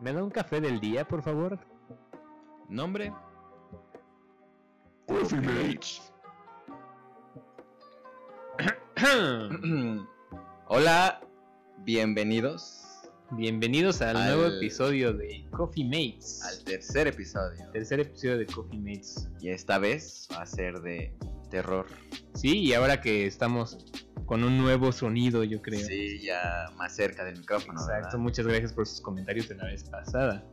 ¿Me da un café del día, por favor? Nombre. Coffee Mates. Hola, bienvenidos Bienvenidos al, Al- nuevo episodio de Coffee Mates. al tercer episodio. tercer episodio de Coffee Mates. Y esta vez va a ser de terror. Sí, y ahora que estamos con un nuevo sonido, yo creo. Sí, ya más cerca del micrófono. Exacto, ¿verdad? muchas gracias por sus comentarios de la vez pasada.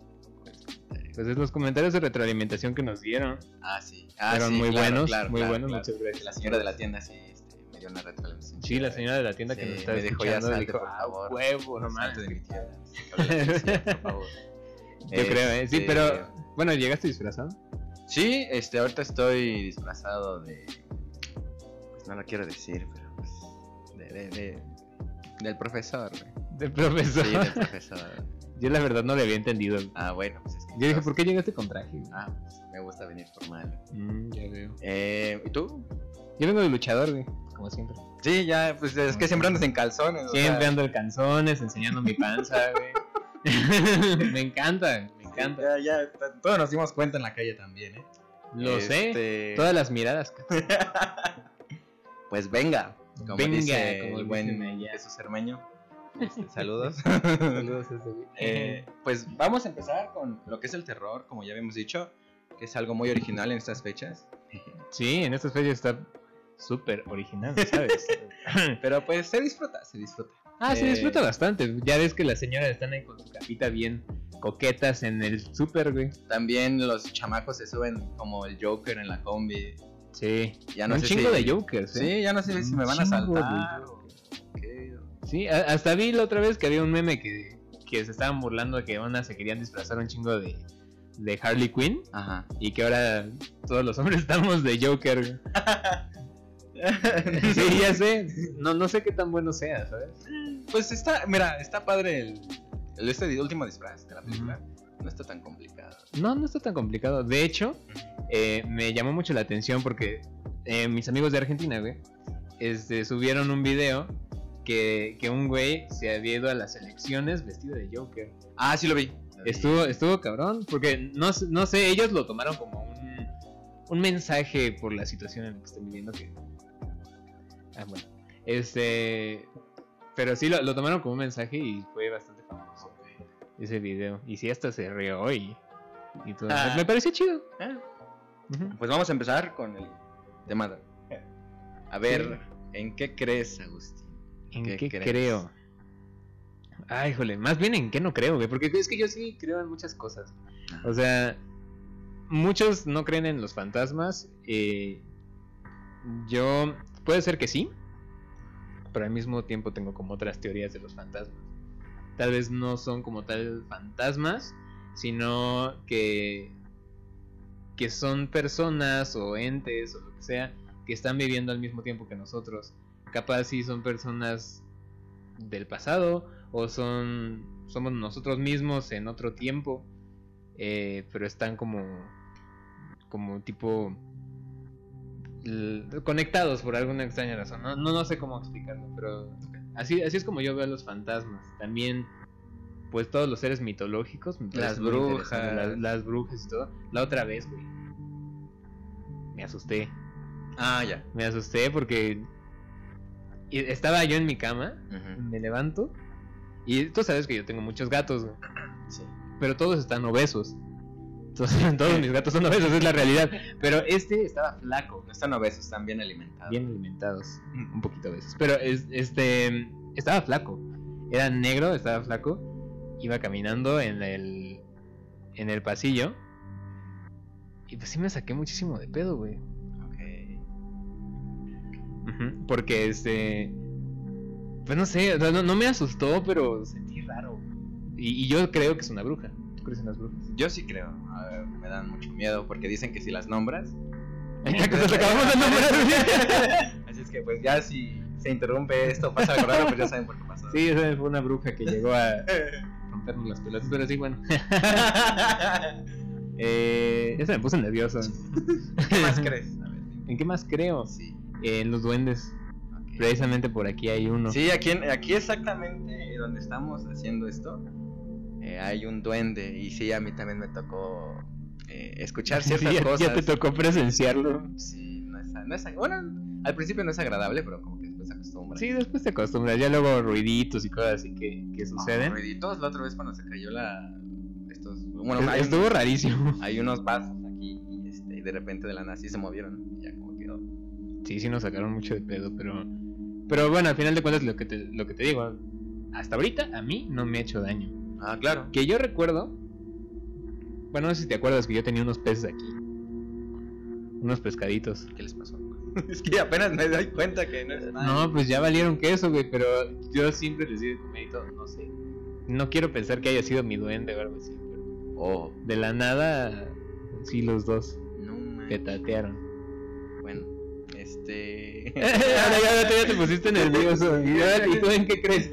Pues es los comentarios de retroalimentación que nos dieron. Ah, sí. Ah, Fueron sí, muy claro, buenos, claro, muy claro, buenos, muchas gracias. La señora de la tienda sí este, me dio una retroalimentación. Sí, la señora de la tienda que nos está me dijo, ya salte, dijo, por "Ah, favor. huevo, no mames". de mi tienda. Por favor. Yo creo, ¿eh? Sí, Este, pero bueno, ¿llegaste disfrazado? Sí, este, ahorita estoy disfrazado de. Pues no lo quiero decir, pero. De, de, de- del profesor, güey. De profesor. Sí, del profesor. Yo la verdad no le había entendido. Ah, bueno, pues es que. Yo dije, ¿por qué llegaste con traje? Ah, pues me gusta venir formal. Mm, ya veo. Eh, ¿Y tú? Yo vengo de luchador, güey, como siempre. Sí, ya, pues es que siempre andas en calzones. Siempre ando en canzones, enseñando mi panza, güey. me encanta, me encanta. Ya, ya, todos nos dimos cuenta en la calle también, ¿eh? Lo sé. Este, Todas las miradas. Pues venga. Como Venga, dice como el buen. Jesús Cermeño. Este, saludos. Saludos. Eh, pues vamos a empezar con lo que es el terror, como ya habíamos dicho, que es algo muy original en estas fechas. Sí, en estas fechas está súper original, ¿sabes? Pero pues se disfruta, se disfruta. ah, se Eh, disfruta bastante. Ya ves que las señoras están ahí con su capita bien coquetas en el súper, güey. También los chamacos se suben como el Joker en la combi. Sí. Ya no Un sé chingo si- de jokers, ¿eh? Sí, ya no sé si me van a saltar. o. Sí, hasta vi la otra vez que había un meme que, que se estaban burlando de que una se querían disfrazar un chingo de, de Harley Quinn Ajá. y que ahora todos los hombres estamos de Joker. sí, ya sé. No, no sé qué tan bueno sea, ¿sabes? Pues está, mira, está padre el, el este último disfraz de la película. No está tan complicado. No, no está tan complicado. De hecho, eh, me llamó mucho la atención porque eh, mis amigos de Argentina, güey, este, subieron un video que, que un güey se había ido a las elecciones vestido de Joker. Ah, sí lo vi. Estuvo, estuvo cabrón, porque no, no sé, ellos lo tomaron como un, un mensaje por la situación en la que están viviendo que... Ah, bueno. Este... Pero sí, lo, lo tomaron como un mensaje y fue bastante ese video. Y sí, hasta se rió y... y todo. Ah. Me pareció chido. Ah. Pues vamos a empezar con el tema. de- A ver, ¿en qué crees, Agustín? ¿En ¿Qué qué, crees? creo? Ay, jole, más bien en qué no creo, güey, porque es que yo sí creo en muchas cosas. O sea, muchos no creen en los fantasmas. eh, yo, puede ser que sí, pero al mismo tiempo tengo como otras teorías de los fantasmas. Tal vez no son como tal fantasmas, sino que, que son personas o entes o lo que sea que están viviendo al mismo tiempo que nosotros. Capaz si son personas del pasado o son somos nosotros mismos en otro tiempo eh, pero están como como tipo conectados por alguna extraña razón no, no no sé cómo explicarlo pero así así es como yo veo a los fantasmas también pues todos los seres mitológicos Las brujas. las, las brujas y todo la otra vez güey me asusté Ah, ya. me asusté porque estaba yo en mi cama me levanto y tú sabes que yo tengo muchos gatos, güey, Sí. pero todos están obesos. Todos mis gatos son obesos, es la realidad. Pero este estaba flaco, No están obesos, están bien alimentados. bien alimentados, un poquito obesos. Pero es- este estaba flaco, era negro, estaba flaco, iba caminando en el en el pasillo y pues sí me saqué muchísimo de pedo, güey. Ok. Porque este. Pues no sé, no, no me asustó, pero sentí raro. Y, y yo creo que es una bruja. ¿Tú crees en las brujas? Yo sí creo. A ver, me dan mucho miedo porque dicen que si las nombras. Ya que nos acabamos de nombrar. Así es que, pues ya si se interrumpe esto, pasa algo raro, pues ya saben por qué pasó. Sí, esa fue una bruja que llegó a rompernos las pelotas, pero sí, bueno. Eh, esa me puso nervioso. ¿Qué más crees? A ver. ¿En qué más creo? Sí. en los duendes. Precisamente por aquí hay uno. Sí, aquí, en- aquí exactamente donde estamos haciendo esto, eh, hay un duende. Y sí, a mí también me tocó eh, escuchar ciertas ya, cosas. ya te tocó presenciarlo. Sí, no es, no es- bueno, al principio no es agradable, pero como que después se acostumbra. Sí, después te acostumbras. Ya luego ruiditos y cosas así que, que suceden. Ruiditos, la otra vez cuando se cayó la... Estos, bueno, Es- hay, Estuvo rarísimo. hay unos vasos aquí y, este, y de repente de la nada sí se movieron. Y ya como quedó. Sí, sí nos sacaron mucho de pedo, pero... Pero bueno, al final de cuentas lo que te, lo que te digo, hasta ahorita a mí no me ha hecho daño. Ah, claro. Que yo recuerdo... Bueno, no sé si te acuerdas que yo tenía unos peces aquí. Unos pescaditos. ¿Qué les pasó? es que apenas me doy cuenta que no es nada. No, pues ya valieron queso, güey, pero yo siempre les di de comer y todo, no sé. No quiero pensar que haya sido mi duende o algo así, pero Oh, de la nada, sí, los dos no manches. petatearon. Bueno, este. Ahora ya, te- ya te pusiste nervioso. ¿Y, ahora- ¿y tú en qué crees?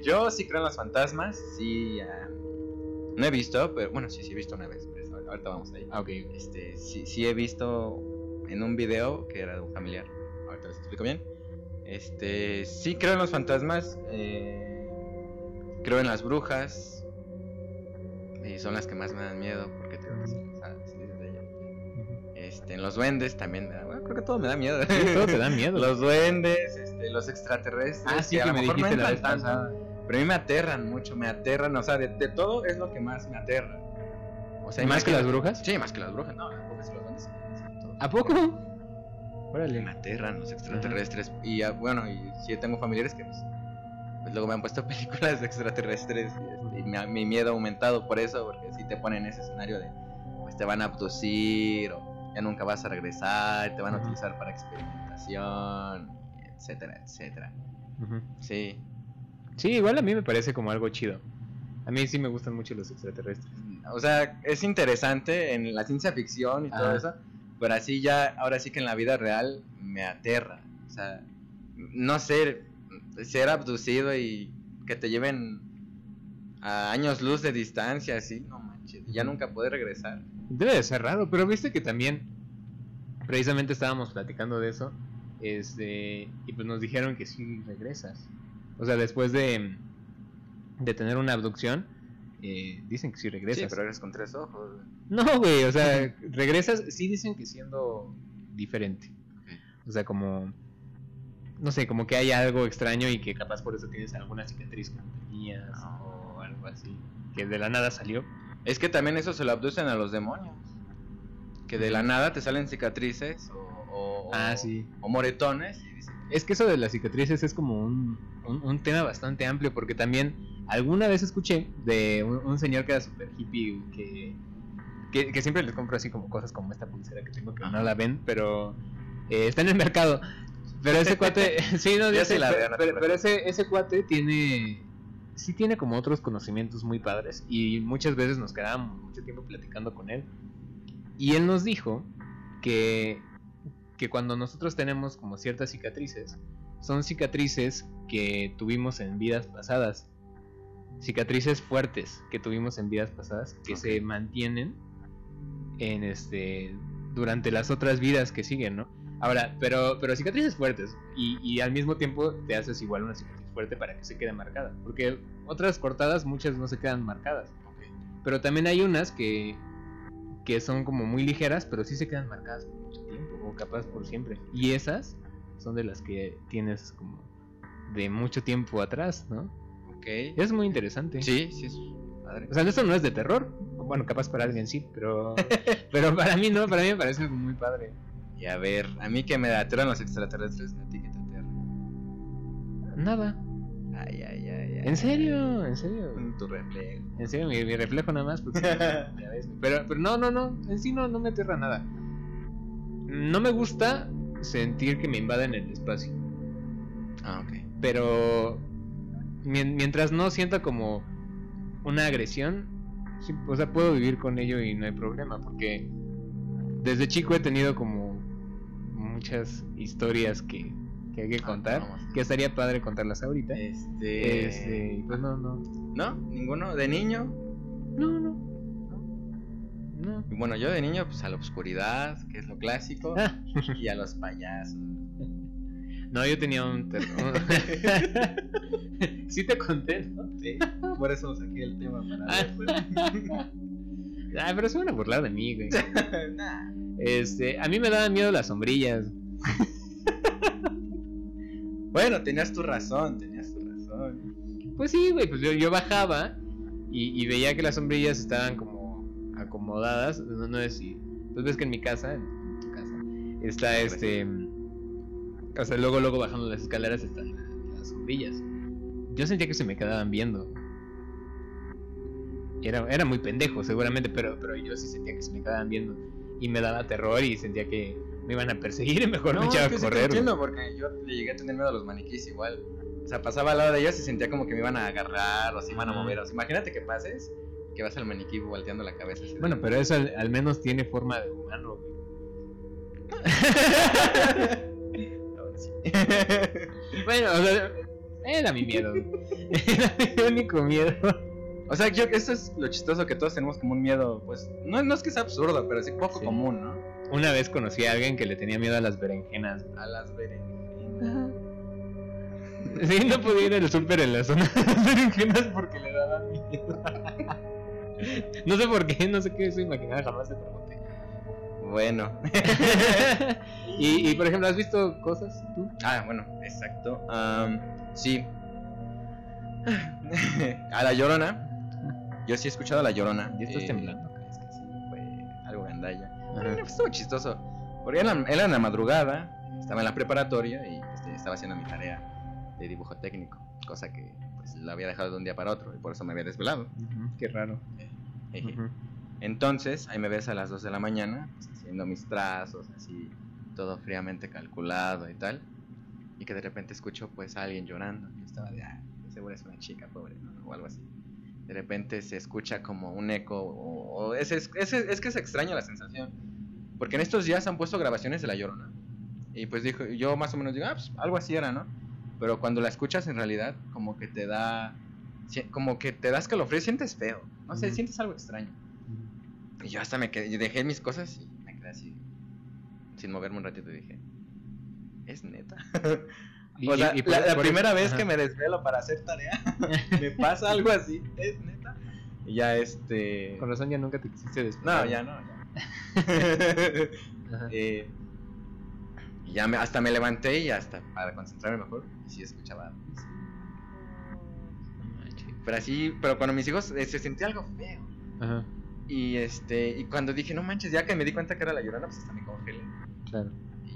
Eh, yo sí creo en los fantasmas. Sí, ah, no he visto, pero bueno, sí, sí he visto una vez. pero eso, ahorita vamos ahí. Ah, ok. Este, sí, sí he visto en un video que era de un familiar. Ahorita les explico bien. Este, sí creo en los fantasmas. eh, creo en las brujas. Y son las que más me dan miedo porque te o sea, sí dices de ellas. Este, en los duendes también me da, bueno, creo que todo me da miedo. Sí, todo te da miedo. Los duendes, este, los extraterrestres. Ah, sí, que lo me dijiste la vez pasada. Pero a mí me aterran mucho, me aterran. O sea, de, de todo es lo que más me aterra. O sea, ¿Más que las brujas? Sí, más que las brujas. No, las brujas y los duendes. ¿A poco? Me Órale. aterran los extraterrestres. Y ah, bueno, y sí tengo familiares que pues, pues luego me han puesto películas de extraterrestres. Y, este, y me ha- mi miedo ha aumentado por eso, porque si te ponen ese escenario de pues te van a abducir o ya nunca vas a regresar, te van a utilizar para experimentación, etcétera, etcétera. Sí. Sí, igual a mí me parece como algo chido. A mí sí me gustan mucho los extraterrestres. O sea, es interesante en la ciencia ficción y todo Ajá. eso, pero así ya, ahora sí que en la vida real me aterra. O sea, no ser, ser abducido y que te lleven a años luz de distancia, así, no manches, ya nunca poder regresar. Debe de ser raro, pero viste que también, precisamente estábamos platicando de eso, este, y pues nos dijeron que sí regresas. O sea, después de, de tener una abducción, eh, dicen que sí regresas. Sí, pero eres con tres ojos. No, güey, o sea, regresas, sí dicen que siendo diferente. O sea, como, no sé, como que hay algo extraño y que capaz por eso tienes alguna cicatriz que no tenías o algo así, que de la nada salió. Es que también eso se lo abducen a los demonios. Que de la nada te salen cicatrices o, o- Ah, sí. o moretones Es que eso de las cicatrices es como un, un, un tema bastante amplio porque también alguna vez escuché de un, un señor que era super hippie que, que, que siempre les compro así como cosas como esta pulsera que tengo que no la ven, pero eh, está en el mercado. Pero ese cuate, sí, no, se sé, la pero, pero- ese, ese cuate tiene, sí tiene como otros conocimientos muy padres y muchas veces nos quedábamos mucho tiempo platicando con él. Y él nos dijo que, que cuando nosotros tenemos como ciertas cicatrices, son cicatrices que tuvimos en vidas pasadas. Cicatrices fuertes que tuvimos en vidas pasadas que se mantienen en este durante las otras vidas que siguen, ¿no? Ahora, pero, pero cicatrices fuertes y, y al mismo tiempo te haces igual una cicatriz fuerte para que se quede marcada. Porque otras cortadas muchas no se quedan marcadas. Pero también hay unas que, que son como muy ligeras, pero sí se quedan marcadas por mucho tiempo, o capaz por siempre. Y esas son de las que tienes como de mucho tiempo atrás, ¿no? ok. Es muy interesante. Sí, sí, es padre. O sea, eso no es de terror. Bueno, capaz para alguien sí, pero, pero para mí no, para mí me parece algo muy padre. Y a ver, a mí que me aterran los extraterrestres, a ti que te aterran. Nada. Ay, ay, ay, ay. En serio, en serio. Tu reflejo. En serio, mi, mi reflejo nada más. porque- ya ves, pero, pero no, no, no. En sí no, no me aterra nada. No me gusta sentir que me invaden el espacio. Ah, ok. Pero mien- mientras no sienta como una agresión, sí, o sea, puedo vivir con ello y no hay problema. Porque desde chico he tenido como muchas historias que, que hay que Ah, contar. vamos. Que estaría padre contarlas ahorita. Este. Este, pues no, no. ¿No? ¿Ninguno? ¿De niño? No, no. No. Y bueno, yo de niño, pues a la oscuridad, que es lo clásico. Ah, y a los payasos. No, yo tenía un terror. sí te conté, ¿no? Sí, por eso saqué el tema para Ay, pero se van a burlar de mí, güey. Nah. Este, a mí me daban miedo las sombrillas. Bueno, tenías tu razón, tenías tu razón. Pues sí, güey, pues yo, yo bajaba y, y veía que las sombrillas estaban como acomodadas. No, no es si. Pues ves que en mi casa, en tu casa, está este. O sea, luego, luego bajando las escaleras están la- las sombrillas. Yo sentía que se me quedaban viendo. Era, era muy pendejo, seguramente, pero, pero yo sí sentía que se me quedaban viendo. Y me daba terror y sentía que me iban a perseguir y mejor me echaba es que a sí correr. güey. entiendo, porque yo le llegué a tener miedo a los maniquís igual. O sea, pasaba al lado de ellos y sentía como que me iban a agarrar o se iban a mover. O sea, imagínate que pases y que vas al maniquí volteando la cabeza. así de- Bueno, pero eso al, al menos tiene forma de humano, güey. Ahora sí. Bueno, o sea, era mi miedo. Era mi único miedo. O sea, yo, eso es lo chistoso que todos tenemos como un miedo, pues, no, no es que sea absurdo, pero sí poco Sí. común, ¿no? Una vez conocí a alguien que le tenía miedo a las berenjenas. A las berenjenas. Sí, no podía ir al súper en la zona de las berenjenas porque le daban miedo. No sé por qué, no sé qué se imaginaba, jamás te pregunté. Bueno. y, y por ejemplo, ¿has visto cosas tú? Ah, bueno, exacto. Am, sí. a la llorona. Yo sí he escuchado a la llorona. Ya estás Eh, temblando. Es que sí, fue algo gandalla. Bueno, pues, estuvo chistoso. Porque era, era en la madrugada, estaba en la preparatoria y este, estaba haciendo mi tarea de dibujo técnico. Cosa que pues la había dejado de un día para otro y por eso me había desvelado. Qué raro. Ujú. Entonces, ahí me ves a las 2 de la mañana, pues, haciendo mis trazos, así, todo fríamente calculado y tal. Y que de repente escucho, pues, a alguien llorando. Yo estaba de, ah, seguro es una chica, pobre, ¿no? o algo así. De repente se escucha como un eco, o, o es, es, es, es que es extraña la sensación. Porque en estos días han puesto grabaciones de La Llorona. Y pues dijo, yo más o menos digo, ah, pues algo así era, ¿no? Pero cuando la escuchas en realidad, como que te da, como que te das calofrío, sientes feo. No sé, sientes algo extraño. Y yo hasta me quedé, dejé mis cosas y me quedé así, sin moverme un ratito y dije, ¿es neta? Y- o sea, y- y por- la, la por- primera vez ajá. que me desvelo para hacer tarea, me pasa algo así, ¿es neta? Y ya este... Con razón ya nunca te quisiste despertar. No, ya no, ya. Eh, y ya me- hasta me levanté y hasta para concentrarme mejor, y sí escuchaba. sí. Pero así, pero cuando mis hijos eh, se sentía algo feo. Ajá, Y este, y cuando dije, no manches, ya que me di cuenta que era la llorona, pues hasta me congelé. claro.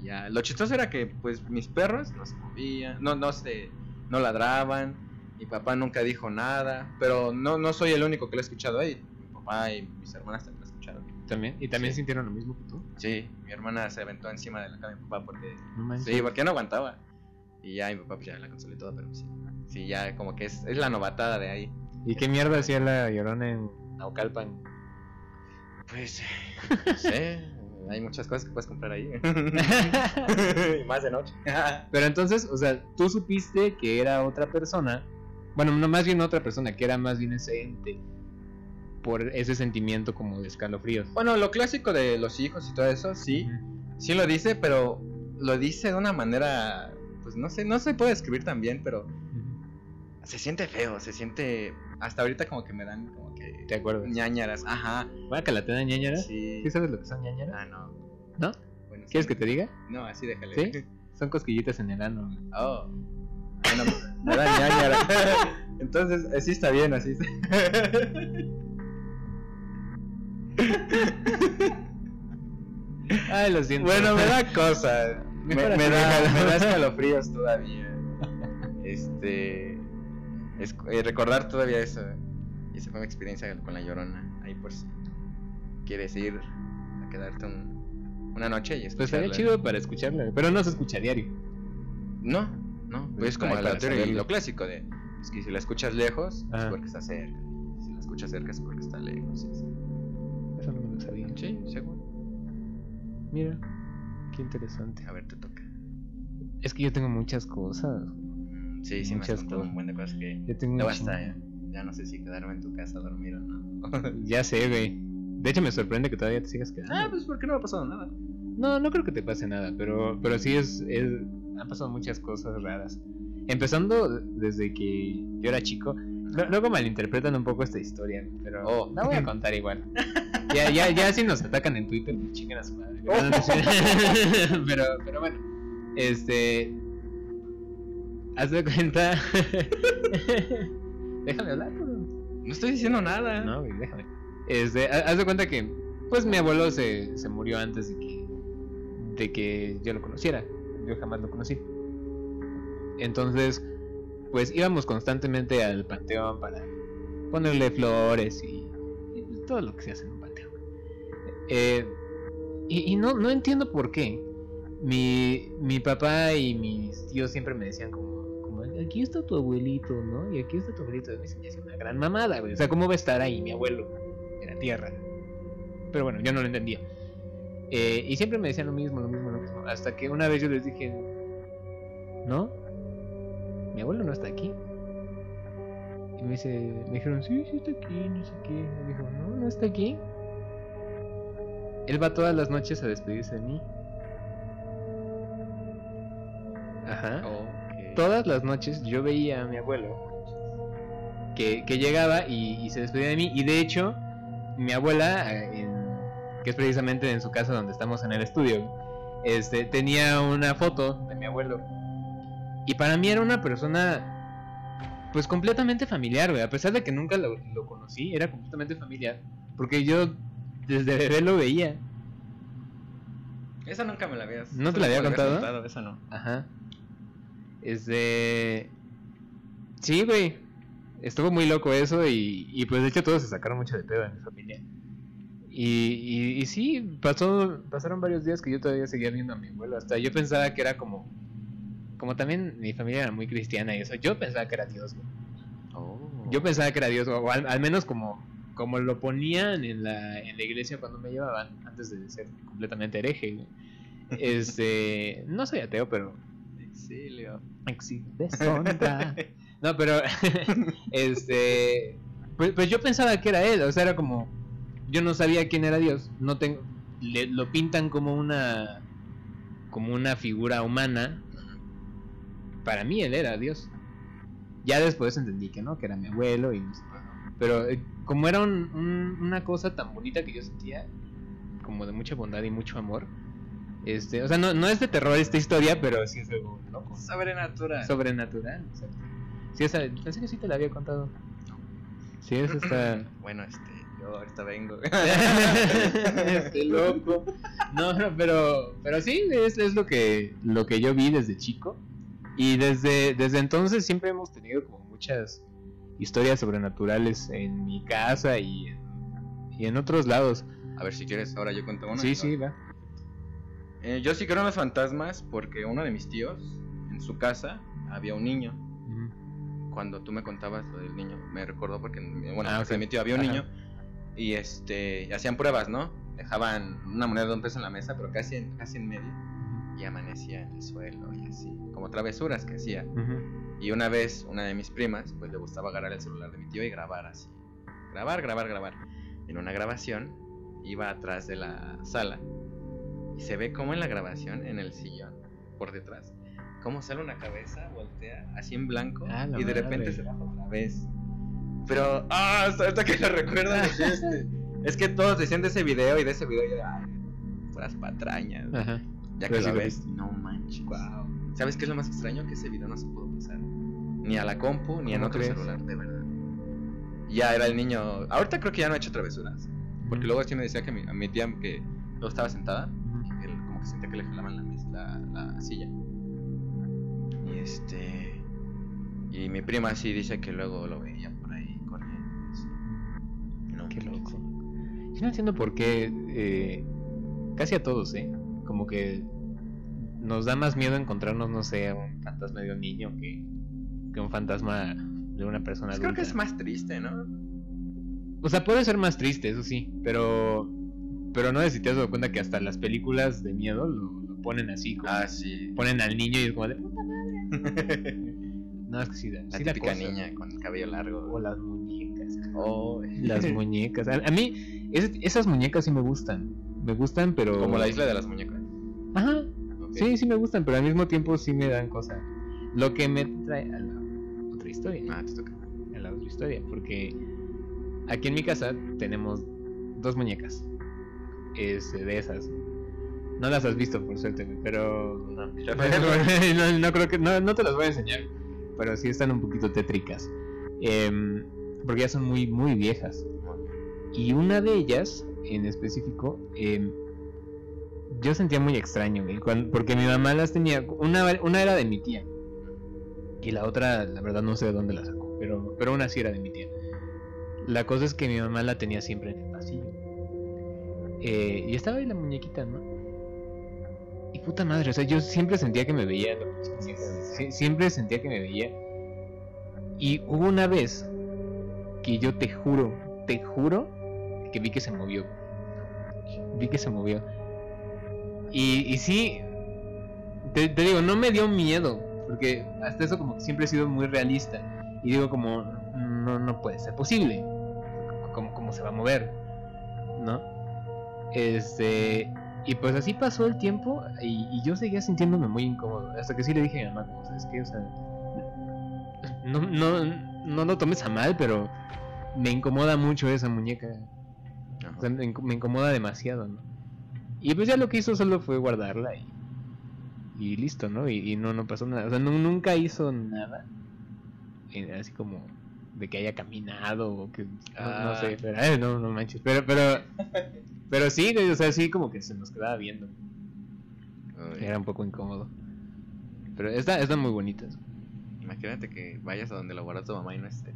Ya, lo chistoso era que pues mis perros no se movían, no, no se, no ladraban, mi papá nunca dijo nada, pero no, no soy el único que lo he escuchado ahí, mi papá y mis hermanas también lo escucharon. ¿También? ¿Y también Sí. sintieron lo mismo que tú? Sí, mi hermana se aventó encima de la cama de mi papá porque, No sí, porque no aguantaba. Y ya mi papá pues ya la consolé toda, pero sí, sí, ya como que es, es la novatada de ahí. ¿Y qué mierda hacía la llorona en Naucalpan? Pues, no sé, hay muchas cosas que puedes comprar ahí. y más de noche. Pero entonces, o sea, tú supiste que era otra persona. Bueno, no más bien otra persona, que era más bien ese ente. Por ese sentimiento como de escalofríos. Bueno, lo clásico de los hijos y todo eso, sí, sí lo dice, pero lo dice de una manera, pues no sé, no se puede escribir tan bien, pero se siente feo, se siente, hasta ahorita como que me dan ¿Te acuerdas? ñañaras, ajá, ¿Va que la te dan ñañaras? sí, ¿Sí sabes lo que son ñañaras? ah, no, ¿No? bueno, sí. ¿Quieres que te diga? No, así déjale. ¿Sí? Son cosquillitas en el ano. Oh, bueno, me dan ñañaras, entonces, así está bien, así está. Ay, lo siento. Bueno, me da cosa. Me, da, me da escalofríos todavía. Este. es- eh, recordar todavía eso. Y esa fue mi experiencia con la llorona. Ahí por si quieres ir a quedarte un- una noche y Pues escucharla. estaría chido para escucharla, pero no se escucha diario. No, no. Pues es como la teoría, lo clásico de. Es que si la escuchas lejos, es porque está cerca. y Si la escuchas cerca, es porque está lejos. Eso no me lo sabía. Sí, seguro. Mira, qué interesante. A ver, te toca. Es que yo tengo muchas cosas. Mm, Sí, sí, me has Muchas cosas. un buen de cosas que. Yo tengo hasta chingo. ya, ya no sé si quedarme en tu casa a dormir o no. Ya sé, güey. De hecho, me sorprende que todavía te sigas quedando. ah, pues porque no me ha pasado nada. No, no creo que te pase nada, pero, pero sí es, es han pasado muchas cosas raras. Empezando desde que yo era chico. Lu- Luego malinterpretan un poco esta historia, pero Oh. la voy a contar igual. Ya, ya, ya si nos atacan en Twitter, pues chinguen a su madre. Oh. pero, pero bueno, este. Haz de cuenta. déjame hablar, bro. No estoy diciendo nada. No, güey, déjame. Este, ha- haz de cuenta que, pues mi abuelo se, se murió antes de que, de que yo lo conociera. Yo jamás lo conocí. Entonces, pues íbamos constantemente al panteón para ponerle flores y, y todo lo que se hace en un panteón. Eh, y y no, no entiendo por qué. Mi, mi papá y mis tíos siempre me decían como, aquí está tu abuelito, ¿no? Y aquí está tu abuelito. Me es una gran mamada, güey. O sea, ¿cómo va a estar ahí mi abuelo en la tierra? Pero bueno, yo no lo entendía. Eh, y siempre me decían lo mismo, lo mismo, lo mismo. Hasta que una vez yo les dije, no, mi abuelo no está aquí. Y me dice, me dijeron, sí, sí está aquí, no sé qué. Me dijo, no, no está aquí. Él va todas las noches a despedirse de mí. Ajá. Ok. Todas las noches yo veía a mi abuelo que, que llegaba y, y se despedía de mí. Y de hecho, mi abuela, eh, en- que es precisamente en su casa donde estamos en el estudio, este, tenía una foto de mi abuelo. Y para mí era una persona, pues completamente familiar, güey. A pesar de que nunca lo, lo conocí, era completamente familiar. Porque yo desde bebé lo veía. Esa nunca me la habías. ¿No te la había me contado? Esa no. Ajá. Este. Sí, güey. Estuvo muy loco eso y, y pues de hecho todos se sacaron mucho de pedo en mi familia. Y, y, y sí, pasó, pasaron varios días que yo todavía seguía viendo a mi abuelo. Hasta yo pensaba que era como. Como también mi familia era muy cristiana y eso, yo pensaba que era Dios, güey. Oh. Yo pensaba que era Dios, o al, al menos como, como lo ponían en la, en la iglesia cuando me llevaban, antes de ser completamente hereje. güey. Este, no soy ateo, pero Exilio. existe deshonra. No, pero este pues, pues yo pensaba que era él, o sea, era como yo no sabía quién era Dios, no tengo le- lo pintan como una como una figura humana. Para mí él era Dios. Ya después entendí que no, que era mi abuelo y no sé. Pero eh, como era un- un- una cosa tan bonita que yo sentía, como de mucha bondad y mucho amor, este, o sea, no, no es de terror esta historia, pero sí es algo loco. Sobrenatural. Sobrenatural, exacto. Sí, esa, pensé que sí te la había contado. Sí, eso está. Bueno, este, yo ahorita vengo. este loco. No, no, pero, pero sí, es, es lo que lo que yo vi desde chico. Y desde, desde entonces siempre hemos tenido como muchas historias sobrenaturales en mi casa y en, y en otros lados. A ver si quieres, ahora yo cuento una. Sí, sí, va. Eh, yo sí creo en los fantasmas porque uno de mis tíos, en su casa, había un niño. Cuando tú me contabas lo del niño, me recordó porque, en- bueno, Ah, en casa de ok. mi tío había un Ajá. niño y este, hacían pruebas, ¿no? Dejaban una moneda de un peso en la mesa, pero casi en, casi en medio, y amanecía en el suelo y así, como travesuras que hacía. Y una vez, una de mis primas, pues le gustaba agarrar el celular de mi tío y grabar así. Grabar, grabar, grabar. En una grabación, iba atrás de la sala y se ve como en la grabación, en el sillón, por detrás, cómo sale una cabeza, voltea, así en blanco, Ah, y de repente madre. se baja otra vez. Pero, ah, hasta ahorita que lo recuerdo, este, es que todos decían de ese video y de ese video yo, ay, puras patrañas. Ajá. Ya que lo ves, no manches. ¿Sabes qué es lo más extraño? Que ese video no se pudo pasar. Ni a la compu, ni en ¿Cómo otro crees? celular, de verdad. Ya era el niño. Ahorita creo que ya no ha hecho travesuras. Porque luego sí me decía que mi, a mi tía que luego estaba sentada, Ujú. que él como que sentía que le jalaban la, la, la silla. Y este. Y mi prima sí dice que luego lo veía por ahí corriendo. así. No, Qué loco. Yo no entiendo por qué eh, casi a todos, ¿eh? Como que nos da más miedo encontrarnos, no sé, a un fantasma de un niño que, que un fantasma de una persona Pues adulta. creo que es más triste, ¿no? O sea, puede ser más triste, eso sí, pero pero no sé si te has dado cuenta que hasta las películas de miedo lo, lo ponen así, como Ah, sí. ponen al niño y es como de puta madre. No, es que sí, La sí típica cosa. niña con el cabello largo. O las muñecas. Oh, Las muñecas. A, a mí, es- esas muñecas sí me gustan. Me gustan, pero. Como la isla de las muñecas. Ajá. Sí, sí me gustan, pero al mismo tiempo sí me dan cosas. Lo que me trae a la otra historia. Ah, te toca. A la otra historia. Porque aquí en mi casa tenemos dos muñecas. Este, de esas. No las has visto, por suerte, pero. No, no, no creo que. No, no te las voy a enseñar. Pero sí están un poquito tétricas. Em, porque ya son muy, muy viejas. Y una de ellas, en específico, em, yo sentía muy extraño, porque mi mamá las tenía. Una, una era de mi tía. Y la otra, la verdad, no sé de dónde la sacó. Pero, pero una sí era de mi tía. La cosa es que mi mamá la tenía siempre en el pasillo. Eh, y estaba ahí la muñequita, ¿no? Y puta madre, o sea, yo siempre sentía que me veía. Sie- siempre sentía que me veía. Y hubo una vez que yo te juro, te juro que vi que se movió. Vi que se movió. Y, y sí, te, te digo, no me dio miedo, porque hasta eso como que siempre he sido muy realista. Y digo como, no, no puede ser posible. ¿Cómo, cómo se va a mover? ¿No? Este... Y pues así pasó el tiempo y, y yo seguía sintiéndome muy incómodo. Hasta que sí le dije a mi mamá, ¿sabes qué? O sea, no, no, no lo tomes a mal, pero me incomoda mucho esa muñeca. O sea, me, inco- me incomoda demasiado, ¿no? Y pues ya lo que hizo solo fue guardarla y, y listo, ¿no? Y, y no, no pasó nada. O sea, nu- nunca hizo nada. eh, Así como de que haya caminado o que... No, no Ah. sé, pero... ay, no, no manches. Pero, pero... Pero sí, güey, o sea, sí como que se nos quedaba viendo. Era un poco incómodo. Pero está- están muy bonitas. Imagínate que vayas a donde lo guardó tu mamá y no esté.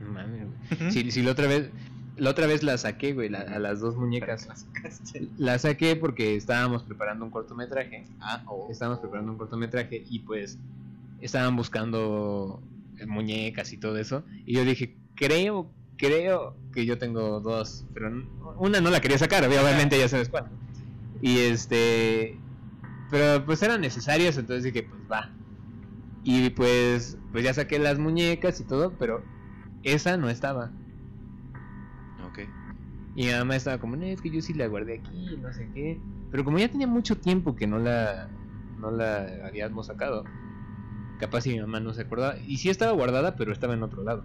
Güey. Si, si la otra vez... La otra vez la saqué, güey, la- a las dos muñecas. Sacaste. La saqué porque estábamos preparando un cortometraje. Ah, oh. Estábamos preparando un cortometraje y pues estaban buscando muñecas y todo eso. Y yo dije, creo, creo que yo tengo dos. Pero una no la quería sacar, obviamente ya sabes cuál. Y este... Pero pues eran necesarias, entonces dije, pues va. Y pues, pues ya saqué las muñecas y todo, pero esa no estaba. Ok. Y mi mamá estaba como, no, es que yo sí la guardé aquí, no sé qué. Pero como ya tenía mucho tiempo que no la, no la habíamos sacado, capaz si mi mamá no se acordaba. Y sí estaba guardada, pero estaba en otro lado.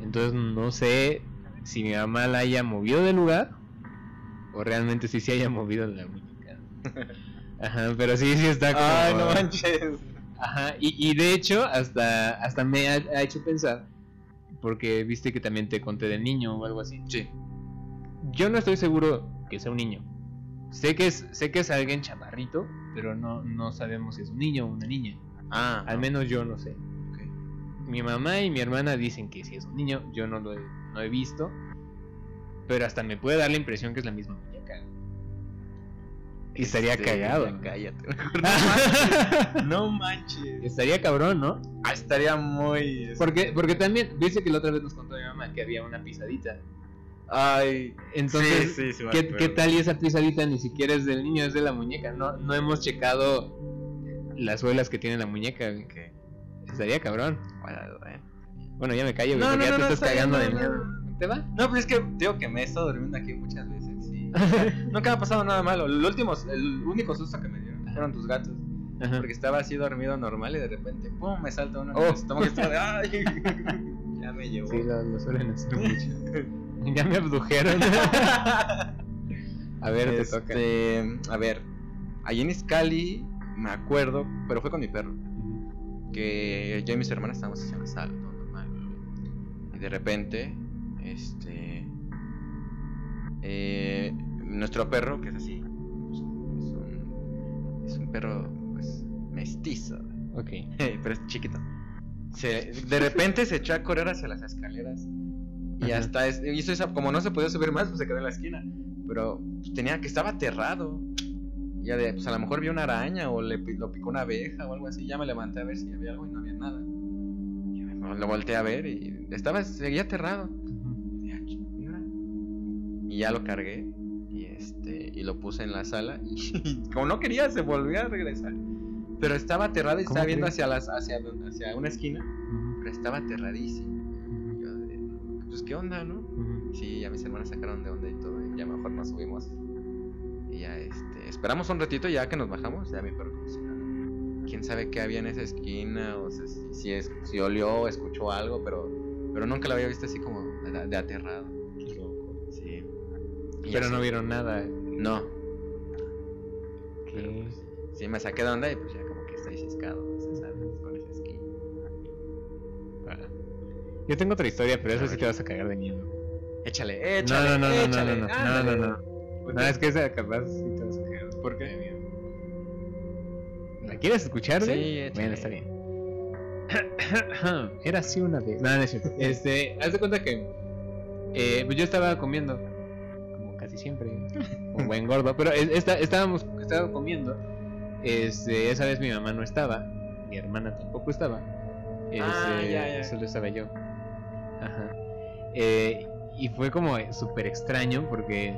Entonces no sé si mi mamá la haya movido del lugar o realmente sí se haya movido la muñeca. Ajá, pero sí, sí está como... Ay, no manches. Ajá, y, y de hecho hasta, hasta me ha, ha hecho pensar, porque viste que también te conté del niño o algo así. Sí. Yo no estoy seguro que sea un niño. Sé que es, sé que es alguien chaparrito, pero no, no sabemos si es un niño o una niña. Ah, Al no. menos yo no sé. Mi mamá y mi hermana dicen que sí es un niño, yo no lo he, no he visto. Pero hasta me puede dar la impresión que es la misma muñeca. Y estaría Este, cagado. ya Cállate. No manches. No estaría cabrón, ¿no? Ah, estaría muy. Porque, porque también, viste que la otra vez nos contó mi mamá que había una pisadita. Ay. Entonces, sí, sí, sí ¿qué, tal y esa pisadita ni siquiera es del niño, es de la muñeca? No, no hemos checado las suelas que tiene la muñeca. Estaría cabrón. Bueno, bueno. Ya me callo, No, porque no, ya no, te no, estás cagando de no, miedo. no, ¿Te va? No, pero es que digo que me he estado durmiendo aquí muchas veces. Sí. Nunca me ha pasado nada malo. El, último, el único susto que me dieron fueron tus gatos. Ajá. Porque estaba así dormido normal y de repente, um, me salta uno Oh. el estómago y estaba de, ¡ay! ya me llevó. Sí, lo, lo suelen hacer mucho. ya me abdujeron. A ver, te toca. Este, A ver, allí en Iscali, me acuerdo, pero fue con mi perro. Que yo y mis hermanas estábamos haciendo la sala, todo normal. Y de repente, este. eh, nuestro perro, que es así, es un, es un perro, pues, mestizo, Ok. pero es chiquito. Se, de repente se echó a correr hacia las escaleras. Y Ajá. hasta es- hizo esa, como no se podía subir más, pues se quedó en la esquina. Pero pues, tenía que estaba aterrado. Ya de, pues a lo mejor vio una araña o le lo picó una abeja o algo así. Ya me levanté a ver si había algo y no había nada. Y me- lo volteé a ver y estaba, seguía aterrado. Y, ya lo cargué y este y lo puse en la sala y como no quería se volvió a regresar. Pero estaba aterrado y ¿Cómo estaba viendo hacia las hacia, hacia una esquina, Ujú. pero estaba aterradísimo. Yo pues qué onda, ¿no? Sí, ya mis hermanas sacaron de onda y todo, y ya mejor nos subimos Y ya, este, esperamos un ratito ya que nos bajamos, ya mi perro como si nada. Quién sabe qué había en esa esquina, o sea, si, si, es, si olió o escuchó algo, pero, pero nunca lo había visto así como de, de aterrado. Sí. Y Pero así- no vieron nada. No. ¿Qué? Pero, pues, sí, me saqué de onda y pues ya como que estoy ciscado, se sabe, con esa esquina. Ah. Yo tengo otra historia, pero A esa sí te vas a cagar de miedo. Échale, No, échale, no, no, no, no, échale, no, no, no, no, no. ¿Por No, es que esa capaz sí te vas a cagar. ¿Por qué? ¿La quieres escuchar, Sí, échale. Bueno, está bien. Era así una vez. No, no es cierto. Este, haz de cuenta que eh, pues yo estaba comiendo, como casi siempre, un buen gordo, pero es- esta- estábamos estaba comiendo. Este, esa vez mi mamá no estaba, mi hermana tampoco estaba. Este, Ah, ya, ya. Solo estaba yo. Ajá. Eh, y fue como súper extraño porque